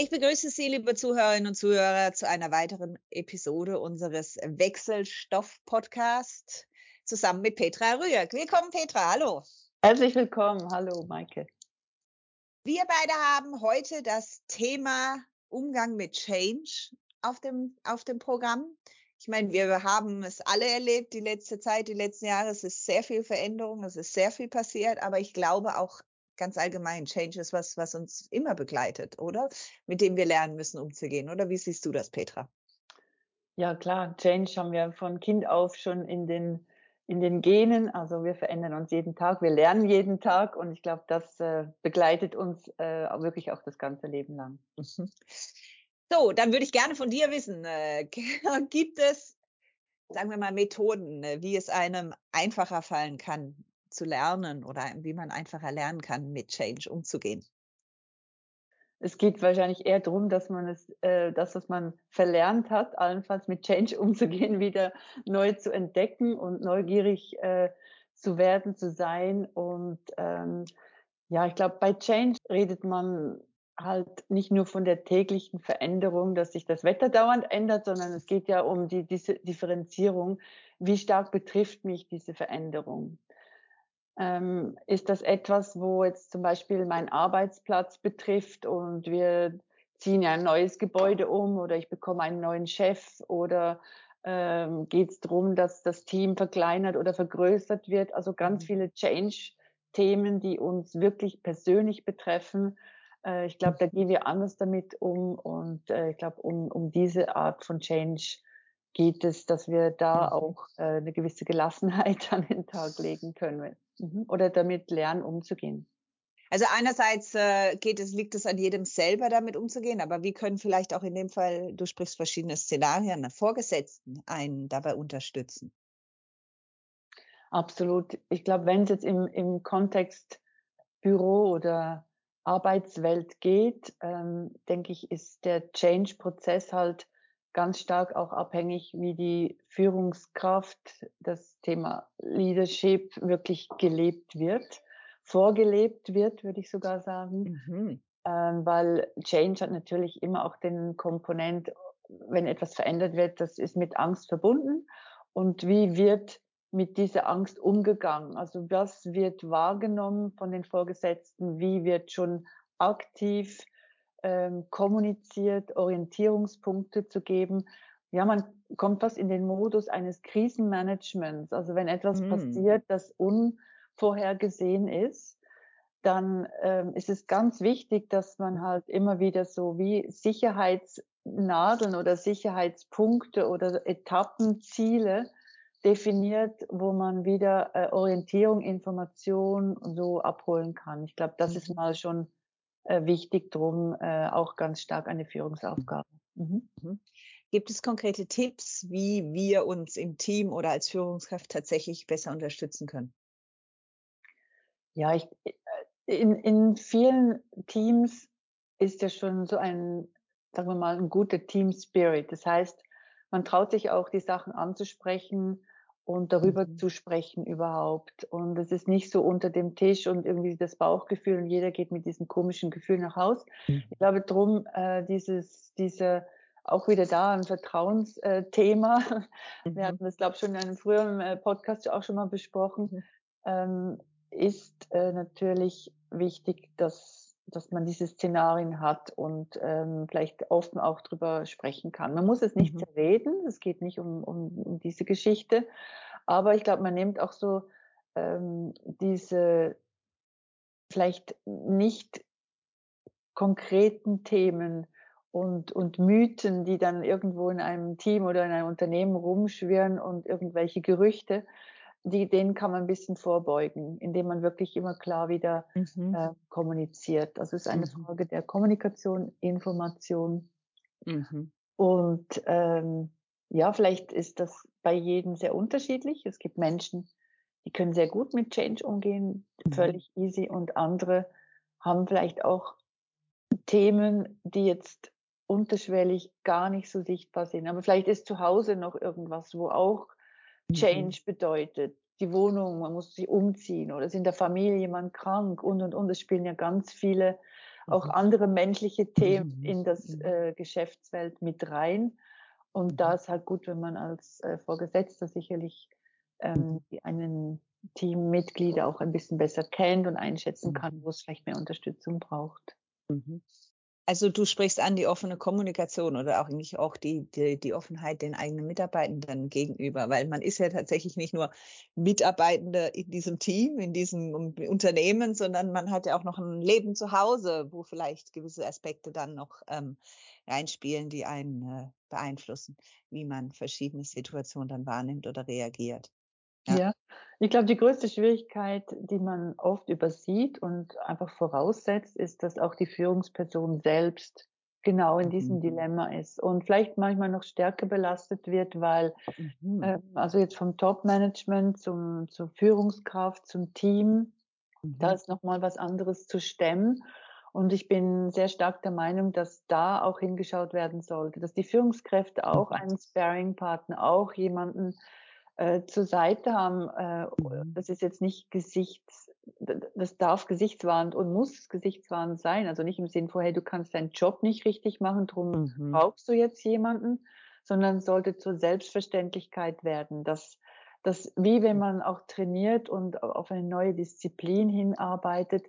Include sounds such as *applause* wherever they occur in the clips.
Ich begrüße Sie, liebe Zuhörerinnen und Zuhörer, zu einer weiteren Episode unseres Wechselstoff-Podcasts zusammen mit Petra Rüegg. Willkommen, Petra. Hallo. Herzlich willkommen. Hallo, Maike. Wir beide haben heute das Thema Umgang mit Change auf dem, auf dem Programm. Ich meine, wir haben es alle erlebt, die letzte Zeit, die letzten Jahre. Es ist sehr viel Veränderung, es ist sehr viel passiert, aber ich glaube auch ganz allgemein, Change ist was, was uns immer begleitet, oder? Mit dem wir lernen müssen, umzugehen. Oder wie siehst du das, Petra? Ja, klar. Change haben wir von Kind auf schon in den, in den Genen. Also wir verändern uns jeden Tag, wir lernen jeden Tag und ich glaube, das äh, begleitet uns äh, wirklich auch das ganze Leben lang. Mhm. So, dann würde ich gerne von dir wissen, äh, *laughs* gibt es, sagen wir mal, Methoden, äh, wie es einem einfacher fallen kann, zu lernen oder wie man einfacher lernen kann, mit Change umzugehen? Es geht wahrscheinlich eher darum, dass man es, äh, das, was man verlernt hat, allenfalls mit Change *laughs* umzugehen, wieder neu zu entdecken und neugierig äh, zu werden, zu sein. Und ähm, ja, ich glaube, bei Change redet man halt nicht nur von der täglichen Veränderung, dass sich das Wetter dauernd ändert, sondern es geht ja um die, diese Differenzierung. Wie stark betrifft mich diese Veränderung? Ähm, ist das etwas, wo jetzt zum Beispiel mein Arbeitsplatz betrifft und wir ziehen ja ein neues Gebäude um oder ich bekomme einen neuen Chef oder ähm, geht es darum, dass das Team verkleinert oder vergrößert wird. Also ganz mhm. viele Change-Themen, die uns wirklich persönlich betreffen. Äh, ich glaube, da gehen wir anders damit um und äh, ich glaube, um, um diese Art von Change geht es, dass wir da mhm. auch äh, eine gewisse Gelassenheit *laughs* an den Tag legen können mhm. oder damit lernen, umzugehen. Also einerseits äh, geht es, liegt es an jedem selber, damit umzugehen, aber wie können vielleicht auch in dem Fall, du sprichst verschiedene Szenarien, Vorgesetzten einen dabei unterstützen? Absolut. Ich glaube, wenn es jetzt im, im Kontext Büro oder Arbeitswelt geht, ähm, denke ich, ist der Change-Prozess halt ganz stark auch abhängig, wie die Führungskraft, das Thema Leadership wirklich gelebt wird, vorgelebt wird, würde ich sogar sagen. Mhm. Ähm, weil Change hat natürlich immer auch den Komponent, wenn etwas verändert wird, das ist mit Angst verbunden. Und wie wird mit dieser Angst umgegangen? Also was wird wahrgenommen von den Vorgesetzten? Wie wird schon aktiv ähm, kommuniziert, Orientierungspunkte zu geben. Ja, man kommt fast in den Modus eines Krisenmanagements. Also wenn etwas mm. passiert, das unvorhergesehen ist, dann ähm, ist es ganz wichtig, dass man halt immer wieder so wie Sicherheitsnadeln oder Sicherheitspunkte oder Etappenziele definiert, wo man wieder äh, Orientierung, Information so abholen kann. Ich glaube, das ist mhm. mal schon wichtig drum, äh, auch ganz stark eine Führungsaufgabe. Mhm. Mhm. Gibt es konkrete Tipps, wie wir uns im Team oder als Führungskraft tatsächlich besser unterstützen können? Ja, ich, äh, in, in vielen Teams ist ja schon so ein, sagen wir mal, ein guter Team Spirit. Das heißt, man traut sich auch, die Sachen anzusprechen, und darüber mhm. zu sprechen überhaupt. Und es ist nicht so unter dem Tisch und irgendwie das Bauchgefühl und jeder geht mit diesem komischen Gefühl nach Haus. Mhm. Ich glaube drum, äh, dieses, diese, auch wieder da ein Vertrauensthema. *laughs* Mhm. Wir hatten das, glaube ich, schon in einem früheren äh, Podcast auch schon mal besprochen. Ähm, ist äh, natürlich wichtig, dass dass man diese Szenarien hat und ähm, vielleicht offen auch drüber sprechen kann. Man muss es nicht mhm. zerreden, es geht nicht um, um, um diese Geschichte, aber ich glaube, man nimmt auch so ähm, diese vielleicht nicht konkreten Themen und, und Mythen, die dann irgendwo in einem Team oder in einem Unternehmen rumschwirren und irgendwelche Gerüchte, die, denen kann man ein bisschen vorbeugen, indem man wirklich immer klar wieder mhm. äh, kommuniziert. Das ist eine mhm. Frage der Kommunikation, Information. Mhm. Und ähm, ja, vielleicht ist das bei jedem sehr unterschiedlich. Es gibt Menschen, die können sehr gut mit Change umgehen, mhm. völlig easy, und andere haben vielleicht auch Themen, die jetzt unterschwellig gar nicht so sichtbar sind. Aber vielleicht ist zu Hause noch irgendwas, wo auch. Change bedeutet. Die Wohnung, man muss sich umziehen oder ist in der Familie jemand krank und und und. Es spielen ja ganz viele auch mhm. andere menschliche Themen in das äh, Geschäftsfeld mit rein. Und da ist halt gut, wenn man als äh, Vorgesetzter sicherlich ähm, einen Teammitglieder auch ein bisschen besser kennt und einschätzen kann, wo es vielleicht mehr Unterstützung braucht. Mhm. Also du sprichst an die offene Kommunikation oder auch eigentlich auch die, die, die Offenheit den eigenen Mitarbeitenden gegenüber, weil man ist ja tatsächlich nicht nur Mitarbeitende in diesem Team, in diesem Unternehmen, sondern man hat ja auch noch ein Leben zu Hause, wo vielleicht gewisse Aspekte dann noch ähm, reinspielen, die einen äh, beeinflussen, wie man verschiedene Situationen dann wahrnimmt oder reagiert. Ja. ja. Ich glaube, die größte Schwierigkeit, die man oft übersieht und einfach voraussetzt, ist, dass auch die Führungsperson selbst genau in diesem mhm. Dilemma ist und vielleicht manchmal noch stärker belastet wird, weil mhm. äh, also jetzt vom Top-Management zum, zur Führungskraft, zum Team, mhm. da ist nochmal was anderes zu stemmen. Und ich bin sehr stark der Meinung, dass da auch hingeschaut werden sollte, dass die Führungskräfte auch mhm. einen Sparing-Partner, auch jemanden äh, zur Seite haben, äh, mhm. das ist jetzt nicht Gesichts, das darf gesichtswahrend und muss gesichtswahrend sein. Also nicht im Sinn von, hey, du kannst deinen Job nicht richtig machen, drum mhm. brauchst du jetzt jemanden, sondern sollte zur Selbstverständlichkeit werden, dass dass wie wenn man auch trainiert und auf eine neue Disziplin hinarbeitet,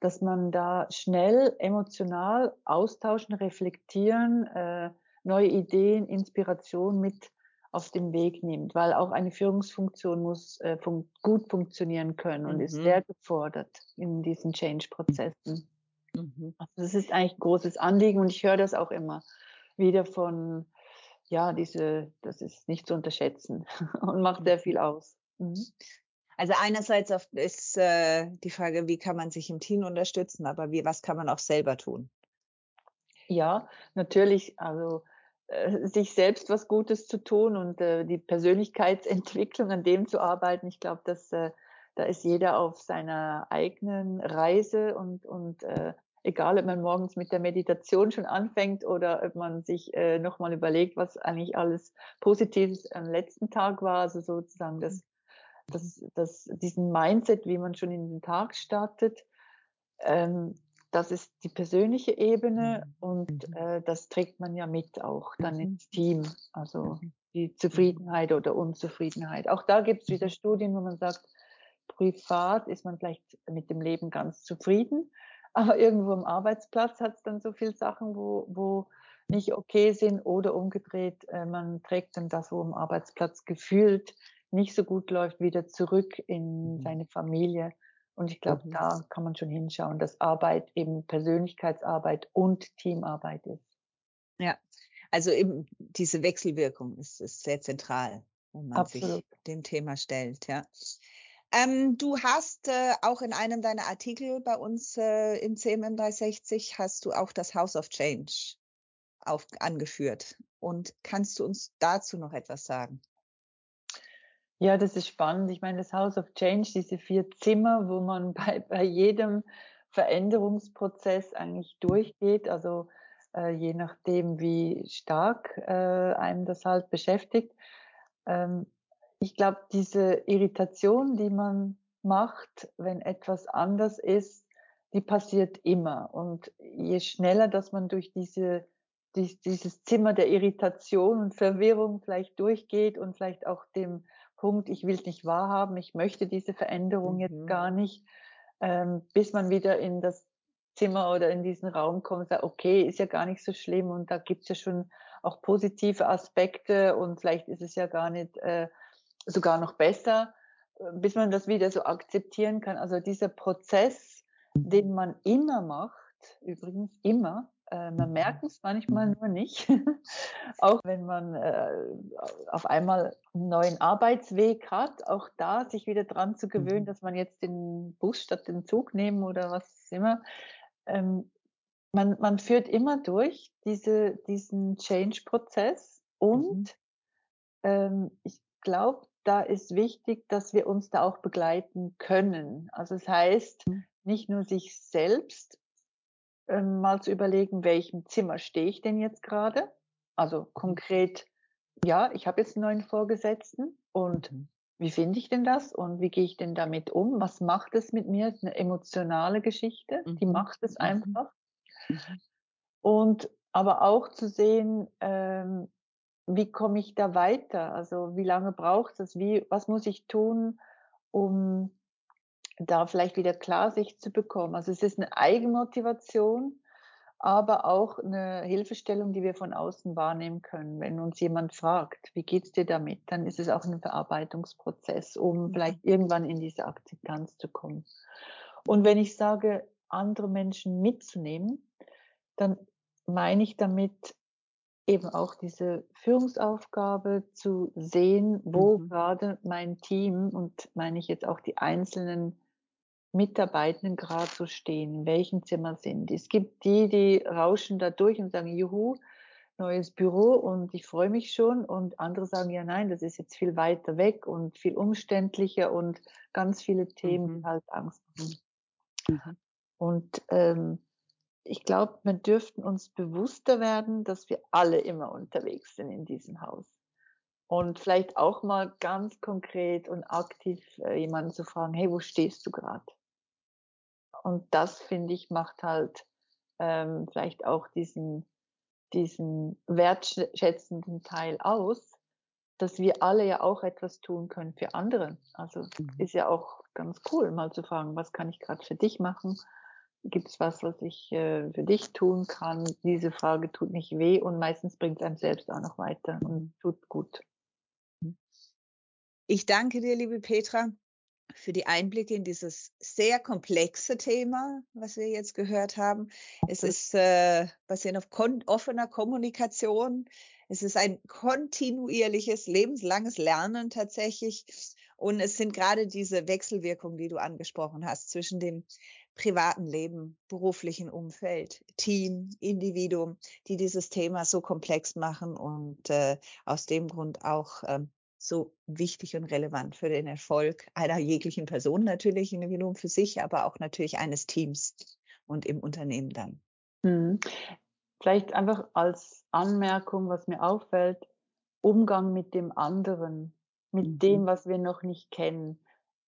dass man da schnell emotional austauschen, reflektieren, äh, neue Ideen, Inspiration mit auf den Weg nimmt, weil auch eine Führungsfunktion muss äh, fun gut funktionieren können und mhm. ist sehr gefordert in diesen Change-Prozessen. Mhm. Also das ist eigentlich ein großes Anliegen und ich höre das auch immer wieder von, ja, diese, das ist nicht zu unterschätzen *laughs* und macht sehr viel aus. Mhm. Also einerseits ist äh, die Frage, wie kann man sich im Team unterstützen, aber wie, was kann man auch selber tun? Ja, natürlich. Also sich selbst was Gutes zu tun und äh, die Persönlichkeitsentwicklung an dem zu arbeiten. Ich glaube, dass äh, da ist jeder auf seiner eigenen Reise und, und äh, egal, ob man morgens mit der Meditation schon anfängt oder ob man sich äh, nochmal überlegt, was eigentlich alles Positives am letzten Tag war, also sozusagen das, das, das, diesen Mindset, wie man schon in den Tag startet, ähm, das ist die persönliche Ebene mhm. und mhm. äh, das trägt man ja mit auch dann mhm. ins Team. Also die Zufriedenheit oder Unzufriedenheit. Auch da gibt es wieder Studien, wo man sagt, privat ist man vielleicht mit dem Leben ganz zufrieden, *laughs* aber irgendwo am Arbeitsplatz hat es dann so viele Sachen, wo, wo nicht okay sind oder umgedreht, äh, man trägt dann das, wo am Arbeitsplatz gefühlt nicht so gut läuft, wieder zurück in seine Familie. Und ich glaube, mhm. da kann man schon hinschauen, dass Arbeit eben Persönlichkeitsarbeit und Teamarbeit ist. Ja, also eben diese Wechselwirkung ist, ist sehr zentral, wenn man Absolut. sich dem Thema stellt. Ja. Ähm, du hast äh, auch in einem deiner Artikel bei uns äh, im CMM 360 hast du auch das House of Change auf, angeführt. Und kannst du uns dazu noch etwas sagen? Ja, das ist spannend. Ich meine, das House of Change, diese vier Zimmer, wo man *laughs* bei, bei jedem Veränderungsprozess eigentlich durchgeht, also äh, je nachdem, wie stark äh, einem das halt beschäftigt. Ähm, ich glaube, diese Irritation, die man macht, wenn etwas anders ist, die passiert immer. Und je schneller, dass man durch diese dieses Zimmer der Irritation und Verwirrung vielleicht durchgeht und vielleicht auch dem Punkt, ich will es nicht wahrhaben, ich möchte diese Veränderung mhm. jetzt gar nicht, ähm, bis man wieder in das Zimmer oder in diesen Raum kommt und sagt, okay, ist ja gar nicht so schlimm und da gibt es ja schon auch positive Aspekte und vielleicht ist es ja gar nicht äh, sogar noch besser, bis man das wieder so akzeptieren kann. Also dieser Prozess, den man immer macht, übrigens immer, man merkt es manchmal nur nicht. *laughs* auch wenn man äh, auf einmal einen neuen Arbeitsweg hat, auch da sich wieder dran zu gewöhnen, mhm. dass man jetzt den Bus statt den Zug nehmen oder was immer. Ähm, man, man führt immer durch diese, diesen Change-Prozess und mhm. ähm, ich glaube, da ist wichtig, dass wir uns da auch begleiten können. Also das heißt, mhm. nicht nur sich selbst ähm, mal zu überlegen, welchem Zimmer stehe ich denn jetzt gerade? Also mhm. konkret, ja, ich habe jetzt einen neuen Vorgesetzten und mhm. wie finde ich denn das und wie gehe ich denn damit um? Was macht es mit mir? Das ist eine emotionale Geschichte, die mhm. macht es einfach. Mhm. Und aber auch zu sehen, ähm, wie komme ich da weiter? Also wie lange braucht es? Wie, was muss ich tun, um da vielleicht wieder Klarsicht zu bekommen? Also es ist eine Eigenmotivation, aber auch eine Hilfestellung, die wir von außen wahrnehmen können. Wenn uns jemand fragt, wie geht's dir damit, dann ist es auch ein Verarbeitungsprozess, um mhm. vielleicht irgendwann in diese Akzeptanz zu kommen. Und wenn ich sage, andere Menschen mitzunehmen, dann meine ich damit eben auch diese Führungsaufgabe zu sehen, wo mhm. gerade mein Team und meine ich jetzt auch die einzelnen Mitarbeitenden gerade so stehen, in welchem Zimmer sind. Es gibt die, die rauschen da durch und sagen, juhu, neues Büro und ich freue mich schon. Und andere sagen, ja nein, das ist jetzt viel weiter weg und viel umständlicher und ganz viele Themen, mhm. halt Angst machen. Mhm. Und ähm, ich glaube, wir dürften uns bewusster werden, dass wir alle immer unterwegs sind in diesem Haus. Und vielleicht auch mal ganz konkret und aktiv äh, jemanden zu fragen, hey, wo stehst du gerade? Und das, finde ich, macht halt ähm, vielleicht auch diesen, diesen wertschätzenden Teil aus, dass wir alle ja auch etwas tun können für andere. Also mhm. ist ja auch ganz cool, mal zu fragen, was kann ich gerade für dich machen? Gibt es was, was ich äh, für dich tun kann? Diese Frage tut nicht weh und meistens bringt es einem selbst auch noch weiter und tut gut. Ich danke dir, liebe Petra, für die Einblicke in dieses sehr komplexe Thema, was wir jetzt gehört haben. Es ist äh, basierend auf kon offener Kommunikation. Es ist ein kontinuierliches, lebenslanges Lernen tatsächlich. Und es sind gerade diese Wechselwirkungen, die du angesprochen hast, zwischen dem privaten Leben, beruflichen Umfeld, Team, Individuum, die dieses Thema so komplex machen und äh, aus dem Grund auch ähm, so wichtig und relevant für den Erfolg einer jeglichen Person natürlich, Individuum für sich, aber auch natürlich eines Teams und im Unternehmen dann. Mhm. Vielleicht einfach als Anmerkung, was mir auffällt, Umgang mit dem anderen, mit mhm. dem, was wir noch nicht kennen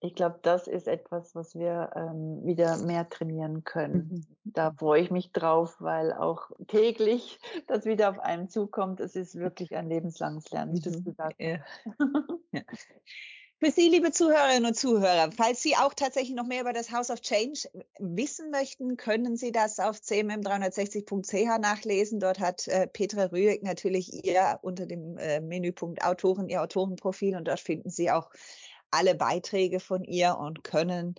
ich glaube, das ist etwas, was wir ähm, wieder mehr trainieren können. Mhm. Da freue ich mich drauf, weil auch täglich *laughs* das wieder auf einen zukommt. Es ist wirklich ein lebenslanges Lernen, wie du es mhm. gesagt hast. Ja. *laughs* ja. Für Sie, liebe Zuhörerinnen und Zuhörer, falls Sie auch tatsächlich noch mehr über das House of Change wissen möchten, können Sie das auf cmm360.ch nachlesen. Dort hat äh, Petra Rüegg natürlich ihr unter dem äh, Menüpunkt Autoren, ihr Autorenprofil und dort finden Sie auch alle Beiträge von ihr und können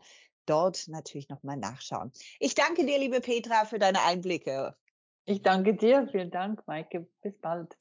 dort natürlich nochmal nachschauen. Ich danke dir, liebe Petra, für deine Einblicke. Ich danke dir. Vielen Dank, Maike. Bis bald.